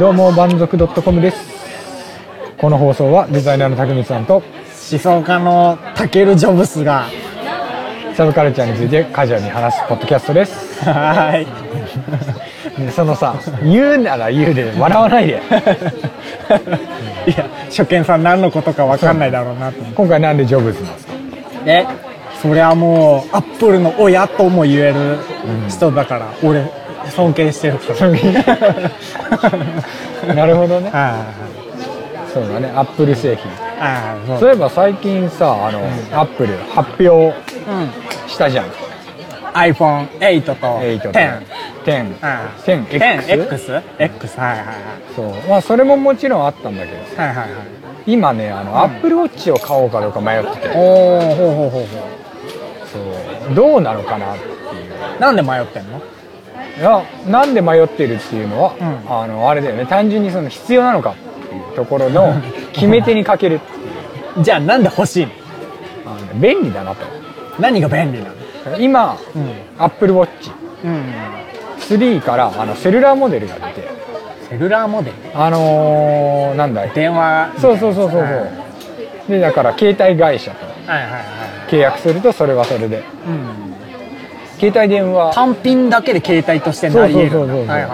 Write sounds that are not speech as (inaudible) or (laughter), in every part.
どうも満足 .com です。この放送はデザイナーの竹光さんと思想家のタケル・ジョブスがサブカルチャーについてカジュアルに話すポッドキャストです。はい。でそのさ言うなら言うで笑わないで。(laughs) いや初見さん何のことか分かんないだろうなと。今回なんでジョブズなんですか？えそりゃもうアップルの親とも言える人だから、俺尊敬してるから (laughs) なるほどね。はそうだね。アップル製品。いああそう。いえば最近さあの、アップル発表うんしたじゃん。iPhone8 と8と10 10ああ 10X? X? X はいはいそう。まあそれももちろんあったんだけどはいはいはいはい。今ねあの、アップルウォッチを買おうかどうか迷ってて。おおほうほうほうほそう。どうなのかなっていうう。なんで迷ってんの？いやなんで迷ってるっていうのは、うん。あのあれだよね。単純にその必要なのかっていうところの (laughs) 決め手にかけるっていう。じゃあなんで欲しいの？あのね便利だなと。何が便利なの？今、うん。アップルウォッチうん3からあのセルラーモデルが出て。セルラーモデル？あのー、なんだい？電話？そうそうそうそうそう。でだから携帯会社とはいはいはい。契約するとそれはそれで。うん携帯電話。単品だけで携帯としてなり得る。そうそうそうそうはいはい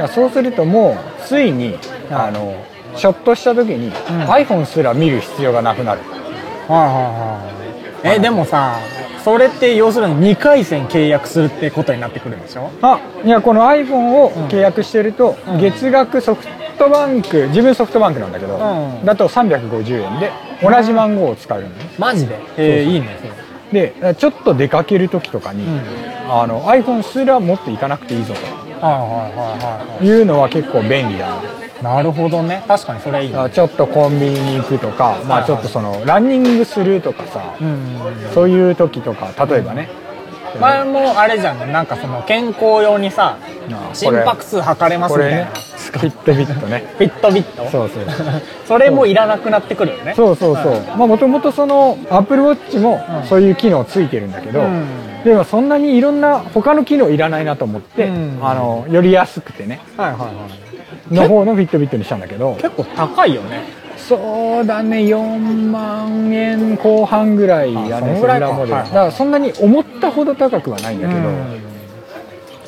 はい。そうするともうついにあのショットした時に、ん。iPhone すら見る必要がなくなる。はいはいはいえでもさそれって要するに2回戦契約するってことになってくるんでしょ？あいやこの iPhone を契約してると、うん。月額ソフトバンク自分ソフトバンクなんだけど、うん。だと350円で同じ番号を使えるのねマジで？えいいねでちょっと出かける時とかに、うん。あの iPhone すら持っていかなくていいぞはいはいはいはとい。うのは結構便利だな、いなるほどね。確かにそれいいね。あちょっとコンビニに行くとか、まあちょっとそのランニングするとかさ、うんそういう時とか例えばね、前もあれじゃんね。なんかその健康用にさあ心拍数測れますみたいなフィットビットね。フィットビット？そうそう。それもいらなくなってくるよね。そうそうそう。まあもともとそのアップルウォッチもうん。そういう機能ついてるんだけど、うん。でもそんなにいろんな他の機能いらないなと思って、うん。あのより安くてね。はいはいはい。の方のフィットビットにしたんだけど結構高いよね。そうだね。4万円後半ぐらいやねあそんぐらいか。セルラーモデル、はい。だからそんなに思ったほど高くはないんだけど、うん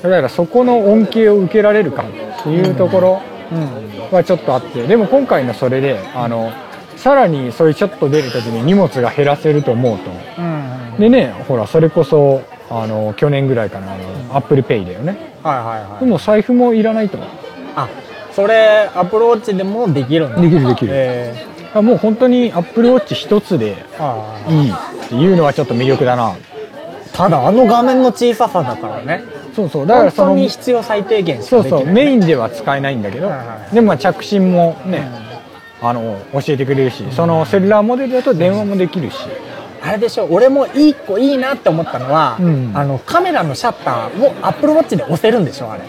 だからそこの恩恵を受けられるかっていうところうん。はちょっとあってでも今回のそれであのさらにそういうちょっと出る時に荷物が減らせると思うと。うん。でねほらそれこそあの去年ぐらいかなあの、 Apple Pay だよね。はいはいはい。でも財布もいらないと。あそれ Apple Watch でもできるんだできるできる。えあもう本当に Apple Watch 一つでいいっていうのはちょっと魅力だな。ーただあの画面の小ささだからねそうそう。だから本当そのに必要最低限しそうかできない。そうメインでは使えないんだけど、はいはいでもまあ着信もね、あの教えてくれるし、そのセルラーモデルだと電話もできるし、あれでしょ俺も一個いいなって思ったのは、うん。あのカメラのシャッターをアップルウォッチで押せるんでしょあれ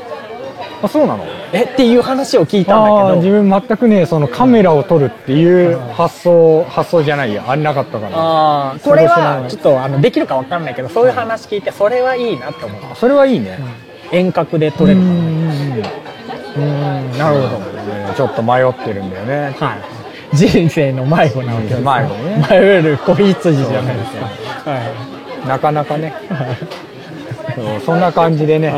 あそうなの？えっていう話を聞いたんだけど。自分全くねそのカメラを撮るっていう発想、発想じゃないや。あれなかったから。あーこれはちょっとあのできるかわかんないけどそういう話聞いてそれはいいなって思うそれはいいね、遠隔で撮れるから。うんうんなるほど、ちょっと迷ってるんだよね。はい。人生の迷子なわけですよ迷子ね。迷える子羊じゃないですか。はなかなかね。そうそんな感じでね、い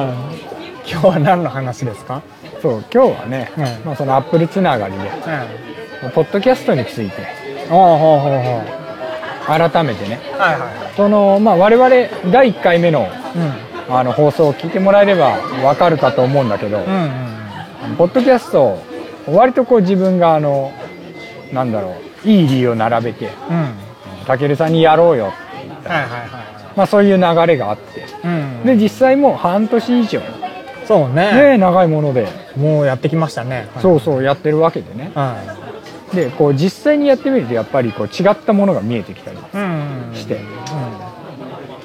今日は何の話ですか？そう今日はね、うん。まあ、そのアップルつながりではいポッドキャストについて。おうほうほうほう。改めてね。はいはそのまあ我々第1回目のいあの放送を聞いてもらえればわかるかと思うんだけど、うんうんポッドキャスト割とこう自分があのなんだろういい理由を並べてうん。うんたけるさんにやろうよって言ったはいはいはまあ、そういう流れがあって。いうん。で実際もう半年以上そうね。ね長いものでもうやってきましたね。そうそうやってるわけでね。はでこう実際にやってみるとやっぱりこう違ったものが見えてきたりして。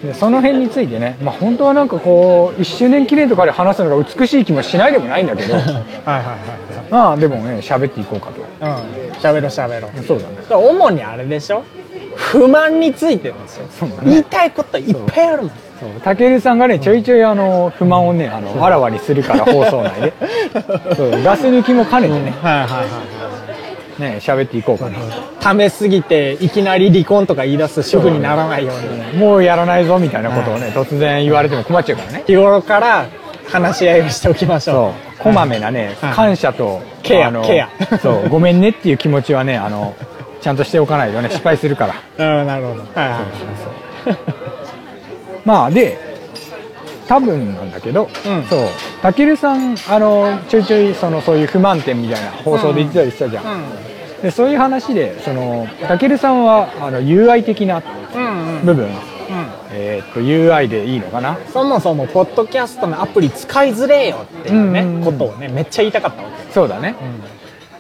でその辺についてね、まあ、本当はなんかこう1周年記念とかで話すのが美しい気もしないでもないんだけど。(laughs) はいはいはいまあでもね喋っていこうかと。はいうん。喋ろう喋ろう。そうだね。主にあれでしょ？不満についてですよ。ね。言いたいこといっぱいあるもんそう。たけるさんがねちょいちょいあの不満をねあのあらわにするから放送内で。(laughs) そう。ガス抜きも兼ねてね。はいはいはいね喋っていこうかな。ためすぎていきなり離婚とか言い出す主婦にならないようにもうやらないぞみたいなことをね突然言われても困っちゃうからね。日頃から話し合いをしておきましょう。こまめなねはい。感謝とケアあのケア。そう。ごめんねっていう気持ちはねあのちゃんとしておかないとね失敗するから。うんなるほど。はいはいまあで多分なんだけど、うん。そう。たけるさんあのちょいちょいそのそういう不満点みたいな放送で言ってたりしたじゃん、でそういう話でそのたけるさんはあの UI 的なうんうん。うん部分、うん。えーっと UI でいいのかな？そもそもポッドキャストのアプリ使いづれえよっていうね、うんうんうん。ことをねめっちゃ言いたかったわけ。そうだね、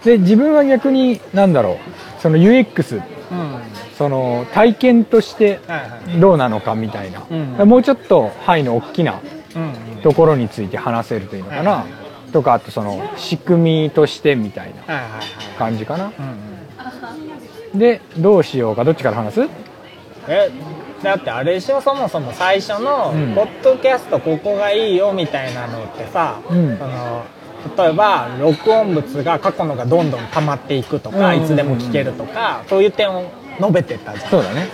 で自分は逆になんだろう。その UX うんうんその体験としてどうなのかみたいな、うん。もうちょっと範囲の大きなうん。ところについて話せるといいのかな、とかあとその仕組みとしてみたいな感じかな。でどうしようかどっちから話す？えだってあれでしょ？そもそも最初のうん。ポッドキャストここがいいよみたいなのってさ、うん。その例えば録音物が過去のがどんどん溜まっていくとか、うん。うんうんいつでも聞けるとかそういう点を述べてたじゃん。そうだね。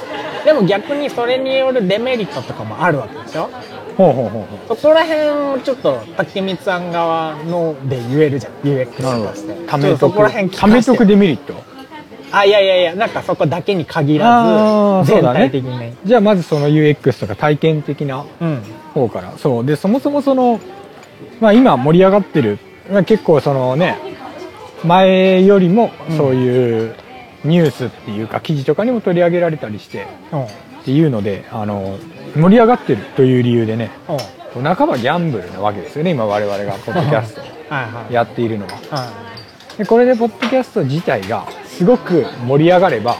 でも逆にそれによるデメリットとかもあるわけでしょ？ほうほうほうほそこら辺をちょっと竹光さん側ので言えるじゃん。UX として。ど。ためとくためとくデメリット？あいやいやいやなんかそこだけに限あらず全ーそうだね。体的に。ねじゃあまずその UX とか体験的なうん。方から。そう。でそもそもそのまあ今盛り上がってる、まあ、結構そのね前よりもそういうニュースっていうか記事とかにも取り上げられたりしてうん。っていうのであの盛り上がってるという理由でねうん。半ばギャンブルなわけですよね今我々がポッドキャストをやっているのは。はでこれでポッドキャスト自体がすごく盛り上がれば、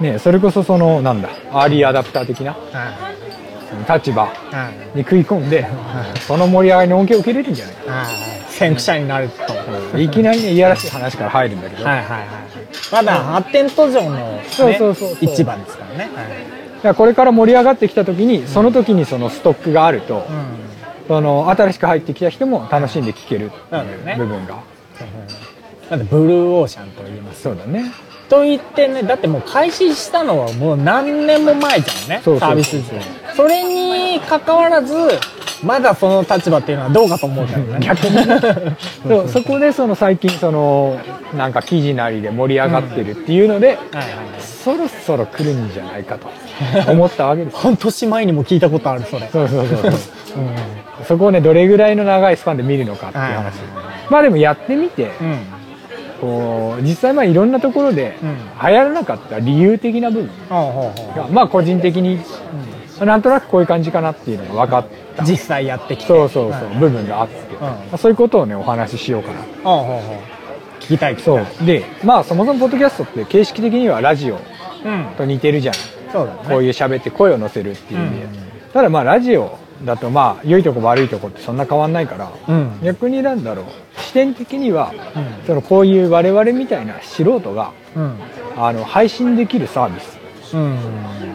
ね、それこそそのなんだアーリーアダプター的な立場はいに食い込んでその盛り上がりの恩恵を受けれるんじゃないか。はい先駆者になると。はいいきなりねいやらしい話から入るんだけど、はいはいまだ発展途上の、ね、そうそうそうですからね、だからこれから盛り上がってきた時にその時にそのストックがあると、その新しく入ってきた人も楽しんで聴ける部分が、だってブルーオーシャンと言いますそうだねと言ってねだってもう開始したのはもう何年も前じゃん。ねサービスそれに関わらずまだその立場っていうのはどうかと思うけどね。逆に (laughs) そうそこでその最近そのなんか記事なりで盛り上がってるっていうので、はいはいそろそろ来るんじゃないかと思ったわけです。半年前にも聞いたことあるそれ。そうそうそうそう、(laughs) そこをねどれぐらいの長いスパンで見るのかっていう話、はいまあでもやってみて、うん。こう実際まあいろんなところでうん。流行らなかった理由的な部分がまあ個人的になんとなくこういう感じかなっていうのが分かったう実際やってきて。そうそうそう、はい。部分があって、まあそういうことをねお話ししようかな。ほうほうほう。聞きたい聞きたそいう。でまあそもそもポッドキャストって形式的にはラジオうん。と似てるじゃん。そうだね。こういう喋って声を乗せるっていう意味で、うん。ただまあラジオだとまあ良いとこ悪いとこってそんな変わんないから、うん。逆になんだろう。視点的には、うん。そのこういう我々みたいな素人がうん。あの配信できるサービス。うん。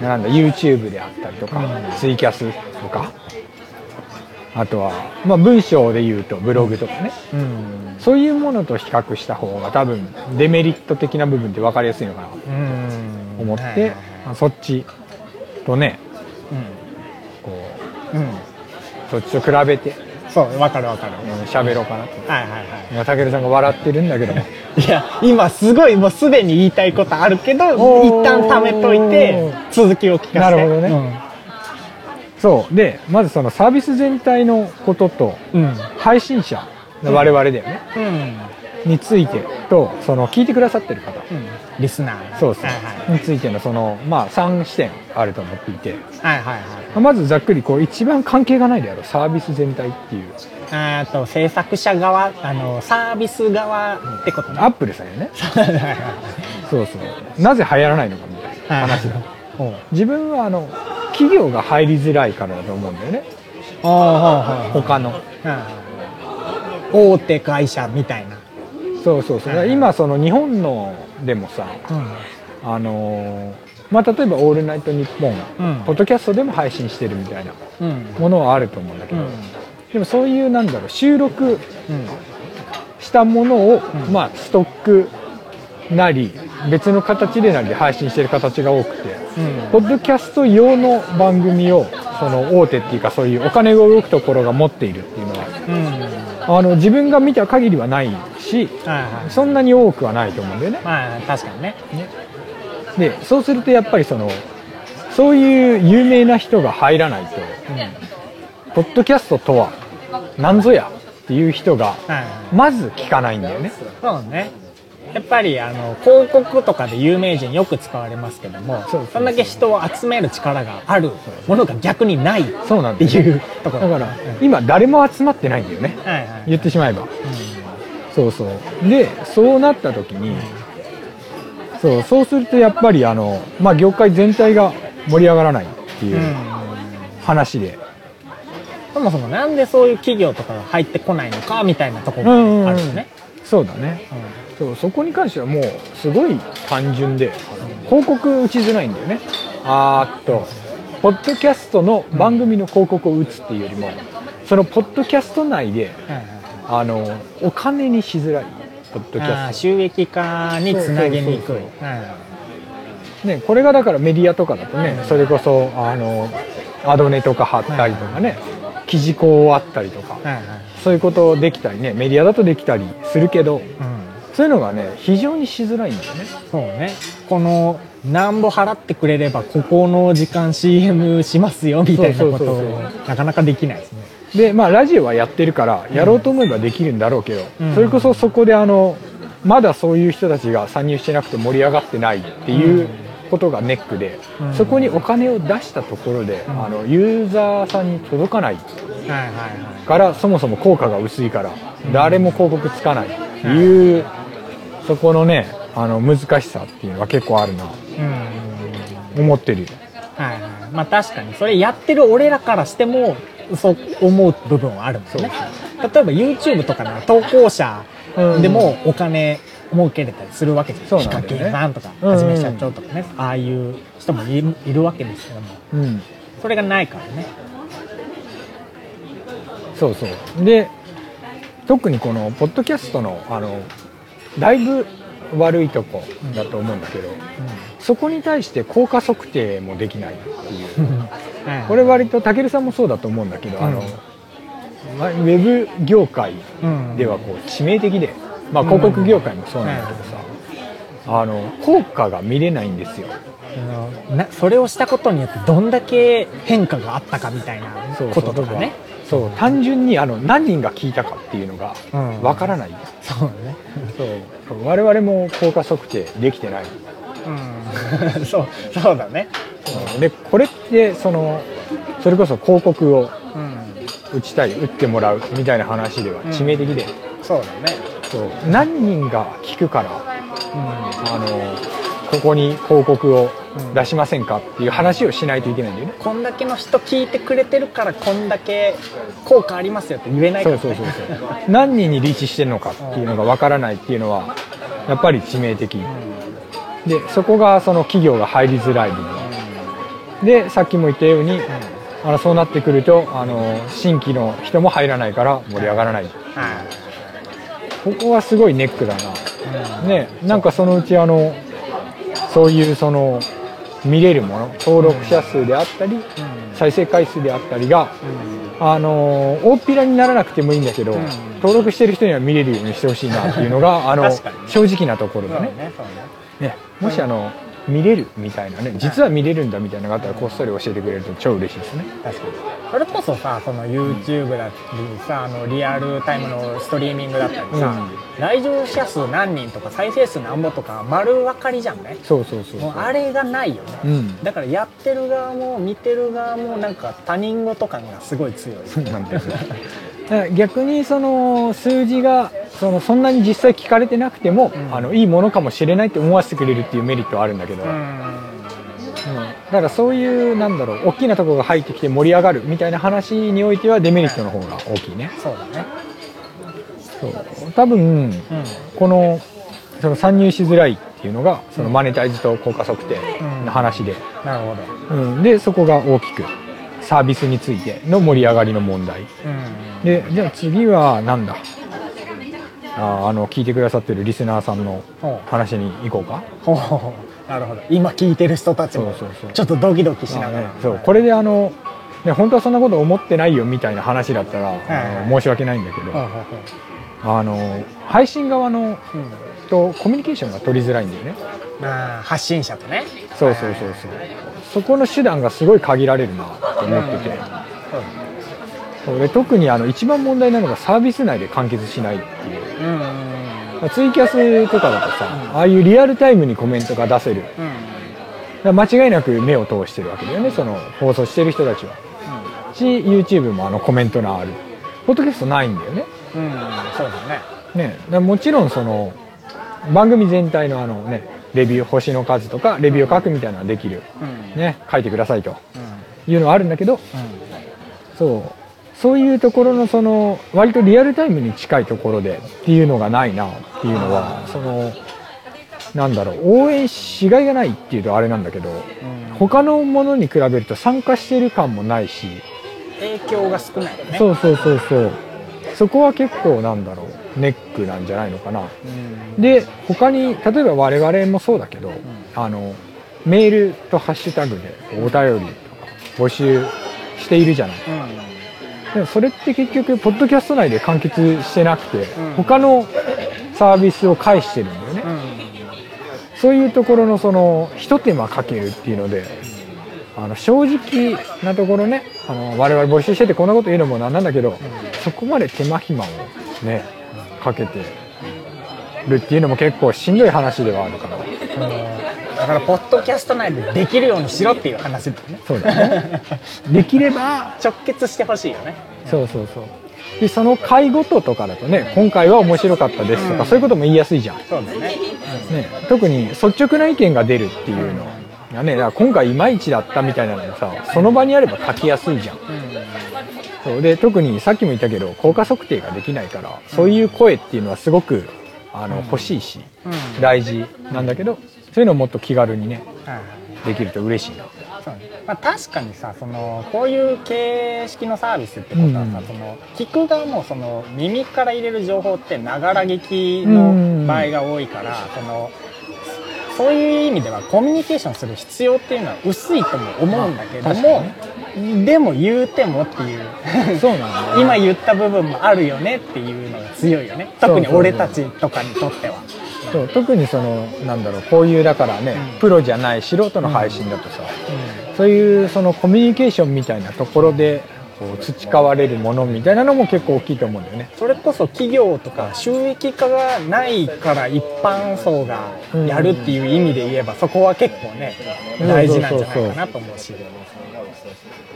なんだ YouTube であったりとか、うん。ツイキャスとかあとは、まあ、文章で言うとブログとかね。うん。そういうものと比較した方が多分デメリット的な部分って分かりやすいのかな。とうん。思って、そっちとねこううん。うんそっちと比べてそうわかるわかる。うん喋、ろうかなと。はいはいは今たけるさんが笑ってるんだけども。いいや今すごいもうすでに言いたいことあるけど一旦貯めといて続きを聞かせて。なるほどねそう。でまずそのサービス全体のこととうん。うん配信者我々だよね、うん。についてとその聞いてくださってる方、うん。リスナー。そうそう、はいはいについてのそのまあ3視点あると思っていて。はいはいはい。まずざっくりこう一番関係がないであろうサービス全体っていう。あーと制作者側あのサービス側ってことね。アップルさんよね。(laughs) そうそう。なぜ流行らないのかみたいな話だ自分はあの企業が入りづらいからだと思うんだよね。おうほうほう他の。うん。大手会社みたいな。そうそうそう。今その日本のでもさうん。あのーまあ、例えば「オールナイトニッポン」うん。ポッドキャストでも配信してるみたいなうん。ものはあると思うんだけど、うん。でもそういうなんだろう収録うん。したものを、うん。まあ、ストックなり別の形でなりで配信してる形が多くて、うんポッドキャスト用の番組をその大手っていうかそういうお金が動くところが持っているっていうのはうん。あの自分が見た限りはないしはいはい。そんなに多くはないと思うんだよね。まあ確かにね。でそうするとやっぱりそのそういう有名な人が入らないとポッドキャストとは何ぞやっていう人がまず聞かないんだよね。そうねやっぱりあの広告とかで有名人よく使われますけどもそんだけ人を集める力があるものが逆にないっそうなんてだよいうところ。だから今誰も集まってないんだよね。はいはい言ってしまえば。そうそう。でそうなった時にそうそうするとやっぱりあの、まあ、業界全体が盛り上がらないっていううん。話で、そもそもなんでそういう企業とかが入ってこないのかみたいなところがあるよね。そうだねそうそこに関してはもうすごい単純で広告打ちづらいんだよね。あーっと。ポッドキャストの番組の広告を打つっていうよりもそのポッドキャスト内であのお金にしづらい。ポッドキャス収益化につなげにくい。ね、これがだからメディアとかだとねそれこそあのアドネとか貼ったりとかね記事項あったりとかそういうことできたりねメディアだとできたりするけどうんそういうのがね非常にしづらいんだよね。そうね。この何ぼ払ってくれればここの時間 CM しますよみたいなことをなかなかできないですね。でまあラジオはやってるからやろうと思えばできるんだろうけど、うん。それこそそこであのまだそういう人たちが参入してなくて盛り上がってないっていうことがネックで、うん。そこにお金を出したところで、ん。あのユーザーさんに届かない。からそもそも効果が薄いから誰も広告つかないっていう、そこのねあの難しさっていうのは結構あるな。うん。思ってるはいはい。まあ確かに。それやってる俺らからしてもそう思う部分はあるもんね。例えば YouTube とかなら投稿者でもお金儲けれたりするわけじゃん。そうなんだよね。ヒカキンさんとかうん。うんはじめ社長とかね。ああいう人もいるいるわけですけども。うん。それがないからね。そうそう。で特にこのポッドキャストのあのだいぶ悪いとこだと思うんだけど、そこに対して効果測定もできないっていう。これ割とたけるさんもそうだと思うんだけど、あのうんまあウェブ業界うんではこう致命的で、まあ、広告業界もそうなんだけどさ、あの効果が見れないんですよ。それをしたことによってどんだけ変化があったかみたいなこととかね。そう単純にあの何人が聞いたかっていうのがうん。わからない、そうね。そう。そう我々も効果測定できてない。うん。(laughs) そうそうだね。でこれってそのそれこそ広告をうん。打ちたい打ってもらうみたいな話では致命的で、そうだね。そう。何人が聞くからうあのここに広告を出しませんかっていう話をしないといけないんだよね、んこんだけの人聞いてくれてるからこんだけ効果ありますよって言えないから。ねそうそうそうそう。何人にリーチしてるのかっていうのがわからないっていうのはやっぱり致命的。でそこがその企業が入りづらい部分。でさっきも言ったようにあのそうなってくるとあの新規の人も入らないから盛り上がらない。はい。ここはすごいネックだな。ねなんかそのうちあのそういうその見れるもの登録者数であったり再生回数であったりがあの大っぴらにならなくてもいいんだけど、ん。登録してる人には見れるようにしてほしいなっていうのがあの正直なところだね。ねもしあの見れるみたいなね。実は見れるんだみたいなのがあったらこっそり教えてくれると超嬉しいですね。確かに。それこそさその YouTube だったりさあのリアルタイムのストリーミングだったりさ、来場者数何人とか再生数何ぼとか丸分かりじゃんね。そうそうそう。もうあれがないよね。うん。だからやってる側も見てる側もなんか他人事感がすごい強い。そうなんですよ。だから逆にその数字がそのそんなに実際聞かれてなくても、うん。あのいいものかもしれないって思わせてくれるっていうメリットはあるんだけど、うん。うん。だからそういうなんだろう大きなところが入ってきて盛り上がるみたいな話においてはデメリットの方が大きいね。そうだね。そう。多分うん。このその参入しづらいっていうのがそのマネタイズと効果測定の話で、なるほど。うん、でそこが大きくサービスについての盛り上がりの問題。うん。でじゃあ次はなんだ？あーあの聞いてくださってるリスナーさんのほ話に行こうか。なるほど。今聞いてる人たちも。ちょっとドキドキしながら、ねそう。これであの、ね、本当はそんなこと思ってないよみたいな話だったら、はい。申し訳ないんだけど、あの配信側のとコミュニケーションが取りづらいんだよね。まあ発信者とね。そうそうそうそう。そこの手段がすごい限られるなと思ってて、そうで特にあの一番問題なのがサービス内で完結しないっていう。うんうんツイキャスとかだとさ、ああいうリアルタイムにコメントが出せる。うん。ら間違いなく目を通してるわけだよねその放送してる人たちは。し YouTube もあのコメントのあるポッドキャストないんだよね。うん、うん、そうだね。ね。もちろんその番組全体のあのねレビュー星の数とかレビューを書くみたいなのはできる。うん。ね。書いてくださいとうん。いうのはあるんだけどそうそういうところのその割とリアルタイムに近いところでっていうのがないなっていうのはそのなんだろう応援しがいがないっていうとあれなんだけどうん。他のものに比べると参加してる感もないし影響が少ないよね。そうそうそうそう。そこは結構なんだろうネックなんじゃないのかな。うん。で他に例えば我々もそうだけど、あのメールとハッシュタグでお便りとか募集しているじゃないでもそれって結局ポッドキャスト内で完結してなくて、うん。他のサービスを介してるんだよね、うん。そういうところのその一手間かけるっていうのであの正直なところねあの我々募集しててこんなこと言うのもなんなんだけど、そこまで手間暇をねかけてるっていうのも結構しんどい話ではあるから。うんだからポッドキャスト内でできるようにしろっていう話だよね。そうだね。できれば直結してほしいよね。そうそうそう。でその回ごととかだとね今回は面白かったですとか、うん。そういうことも言いやすいじゃん。そうだね。ね、特に率直な意見が出るっていうのがねだから今回いまいちだったみたいなのもさその場にあれば書きやすいじゃん。そう。で特にさっきも言ったけど効果測定ができないからそういう声っていうのはすごくあの欲しいしうん。うん。大事なんだけどそういうのをもっと気軽にねはいできると嬉しいな。そうね。まあ、確かにさそのこういう形式のサービスってことはさ、うんその聞く側もその耳から入れる情報ってながら聞きの場合が多いから、そのそういう意味ではコミュニケーションする必要っていうのは薄いとも思うんだけど確もか、でも言うてもっていう。そうなんだよ (laughs) 今言った部分もあるよねっていうのが強いよね。特に俺たちとかにとっては。そう特にそのなんだろうこういうだからね、うん。プロじゃない素人の配信だとさ、そういうそのコミュニケーションみたいなところでこう培われるものみたいなのも結構大きいと思うんだよね。それこそ企業とか収益化がないから一般層がやるっていう意味で言えばそこは結構ねうん。大事なんじゃないかなと思うし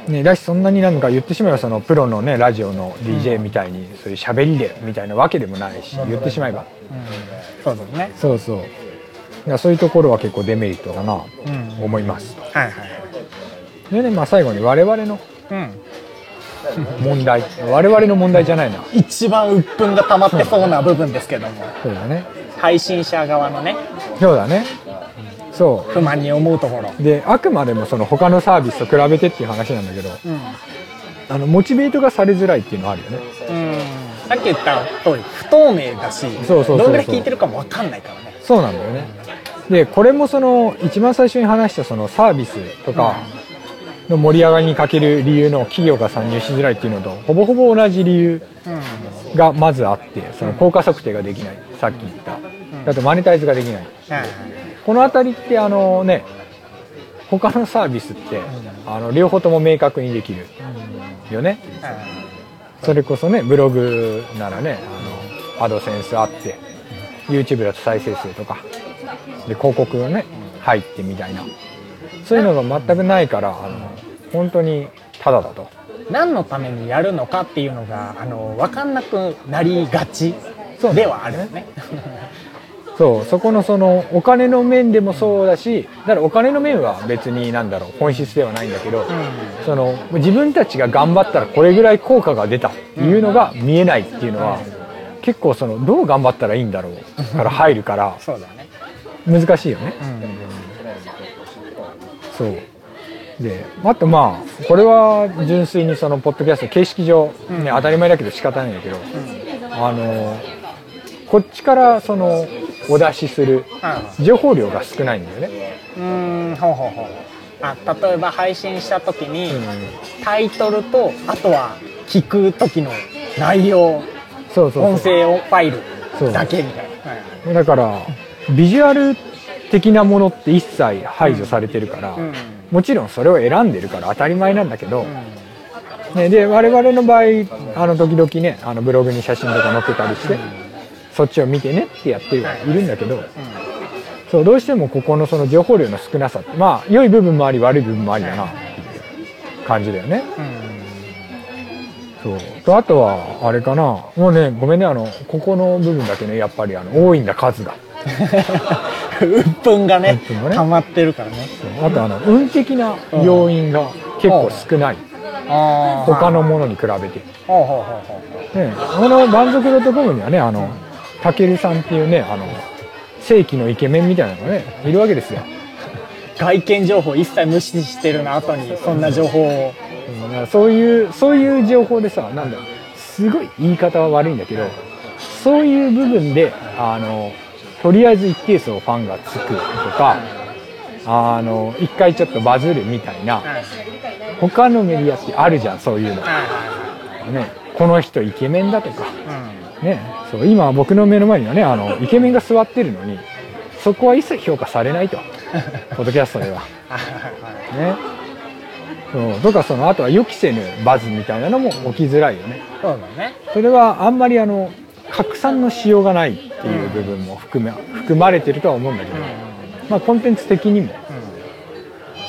ね、だしそんなになんか言ってしまえばそのプロのねラジオの DJ みたいにそういう喋りでみたいなわけでもないし、言ってしまえば。そうだね。そうそう。だそういうところは結構デメリットだなとうん。思います。はいはい。でね、まあ、最後に我々のうん。問題。我々の問題じゃないな。一番鬱憤が溜まってそうな部分ですけども。そうだね。配信者側のね。そうだねそ不満に思うところ。うであくまでもその他のサービスと比べてっていう話なんだけどうん。あのモチベートがされづらいっていうのはあるよね。うん。さっき言った通り不透明だしそうそうどんぐらい聞いてるかも分かんないからね。そうなんだよね。でこれもその一番最初に話したそのサービスとかの盛り上がりに欠ける理由の企業が参入しづらいっていうのとほぼほぼ同じ理由うん。がまずあってその効果測定ができない。さっき言った。あとマネタイズができないこの辺りってあのね他のサービスってあの両方とも明確にできるよね。はい。それこそねブログならねあのアドセンスあって YouTube だと再生数とかで広告がね入ってみたいな。そういうのが全くないからあの本当にタダだと。何のためにやるのかっていうのがあの分かんなくなりがちではあるよね。(laughs) そうそこのそのお金の面でもそうだしだからお金の面は別になんだろう本質ではないんだけど、その自分たちが頑張ったらこれぐらい効果が出たっていうのが見えないっていうのは、結構そのどう頑張ったらいいんだろうから入るからね。難しいよね。そう。であとまあこれは純粋にそのポッドキャスト形式上、ね当たり前だけど仕方ないんだけど、あのこっちからそのお出しする。情報量が少ないんだよね、うーんほうほうほう。あ例えば配信した時に、うん。タイトルとあとは聞く時の内容そうそうそ音声ファイルだけみたいな、だからビジュアル的なものって一切排除されてるから、うん。もちろんそれを選んでるから当たり前なんだけど、うん。ね、で我々の場合あの時々ねあのブログに写真とか載ってたりして、そっちを見てねってやってはいるんだけど、そうどうしてもここのその情報量の少なさってまあ良い部分もあり悪い部分もありだなっていう感じだよね。そう。とあとはあれかな。もうねごめんねあのここの部分だけねやっぱりあの多いんだ数が。うん、鬱憤がね鬱憤がね。溜まってるからね。あとあの運的な要因が結構少ない。あ他のものに比べて。ほうほうほうほうね、この満足度トコムにはねあのたけるさんっていうねあの正規のイケメンみたいなのがねいるわけですよ、外見情報一切無視してるの後にそんな情報を。うんそういうそういう情報でさなんだすごい言い方は悪いんだけどそういう部分であのとりあえず一定数ファンがつくとかあの一回ちょっとバズるみたいな他のメディアってあるじゃんそういうの、はね、この人イケメンだとか。ね、そう今僕の目の前にはねあのイケメンが座ってるのにそこは一切評価されないと。(laughs) ポッドキャストでは。ね。そうとかそのあとは予期せぬバズみたいなのも起きづらいよね。そうだね。それはあんまりあの拡散のしようがないっていう部分も含め含まれてるとは思うんだけど、まあコンテンツ的にも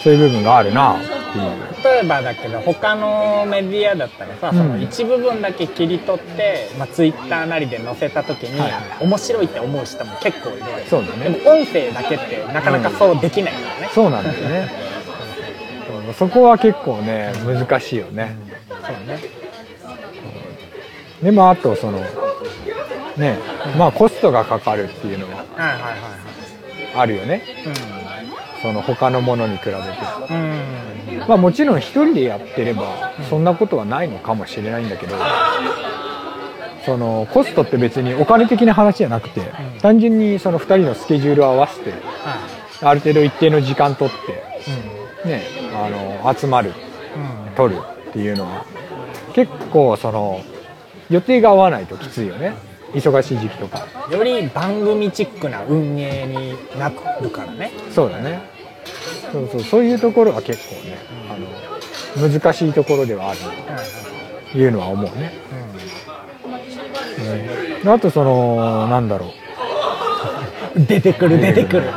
そういう部分があるな。っていう例えばだけど他のメディアだったらさ、うん。その一部分だけ切り取って、まあ、ツイッターなりで載せた時に、はい面白いって思う人も結構いるそうだね。でも音声だけってなかなかそうできないからね、そうなんだよね。そこは結構ね難しいよね、そうね。でまああとそのねまあコストがかかるっていうのはあるよね。はその他のものに比べて。いうん。うんまあもちろん一人でやってればそんなことはないのかもしれないんだけどそのコストって別にお金的な話じゃなくて単純にその2人のスケジュールを合わせてはある程度一定の時間取っいてねあの集まるうん。取るっていうのは結構その予定が合わないときついよね忙しい時期とか。うんより番組チックな運営になるからね。そうだね。そうそう。そういうところは結構ねあの難しいところではあるというのは思うね、うん、あとそのなんだろう。うん出てくる出てくる。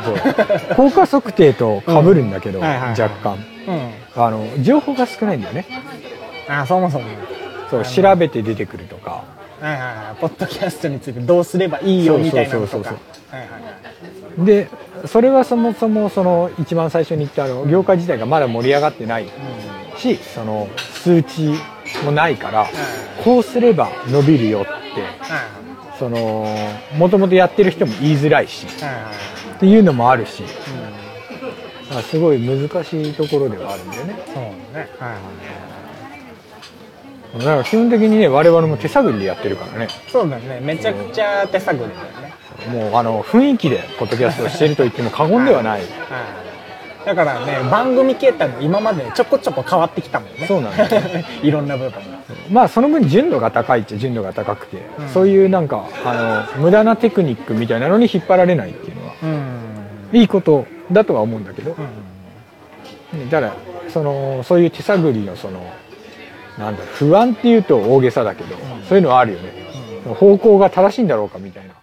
効果測定と被るんだけど、若干。うん。あの情報が少ないんだよね。あそもそも。そう調べて出てくるとかはいはいはい。ポッドキャストについてどうすればいいよみたいなのとか。でそれはそもそもその一番最初に言ったあの業界自体がまだ盛り上がってない。しその数値もないからこうすれば伸びるよってはそのもともとやってる人も言いづらいしっていうのもあるしうん。あすごい難しいところではあるんだよね。そうね。はいはいだから基本的にね我々も手探りでやってるからね。そうだね。めちゃくちゃ手探りだよね。もうあの雰囲気でポッドキャストをしてると言っても過言ではない。はい。だからね番組形態も今までちょこちょこ変わってきたもんね。そうなんだよ。(laughs) いろんな部分が。まあその分純度が高いっちゃ純度が高くて、うん。そういうなんかあの無駄なテクニックみたいなのに引っ張られないっていうのはうん。いいことだとは思うんだけど。う、ん。ねだからそのそういう手探りのそのなんだ不安っていうと大げさだけど、うん。そういうのはあるよね、うん。方向が正しいんだろうかみたいな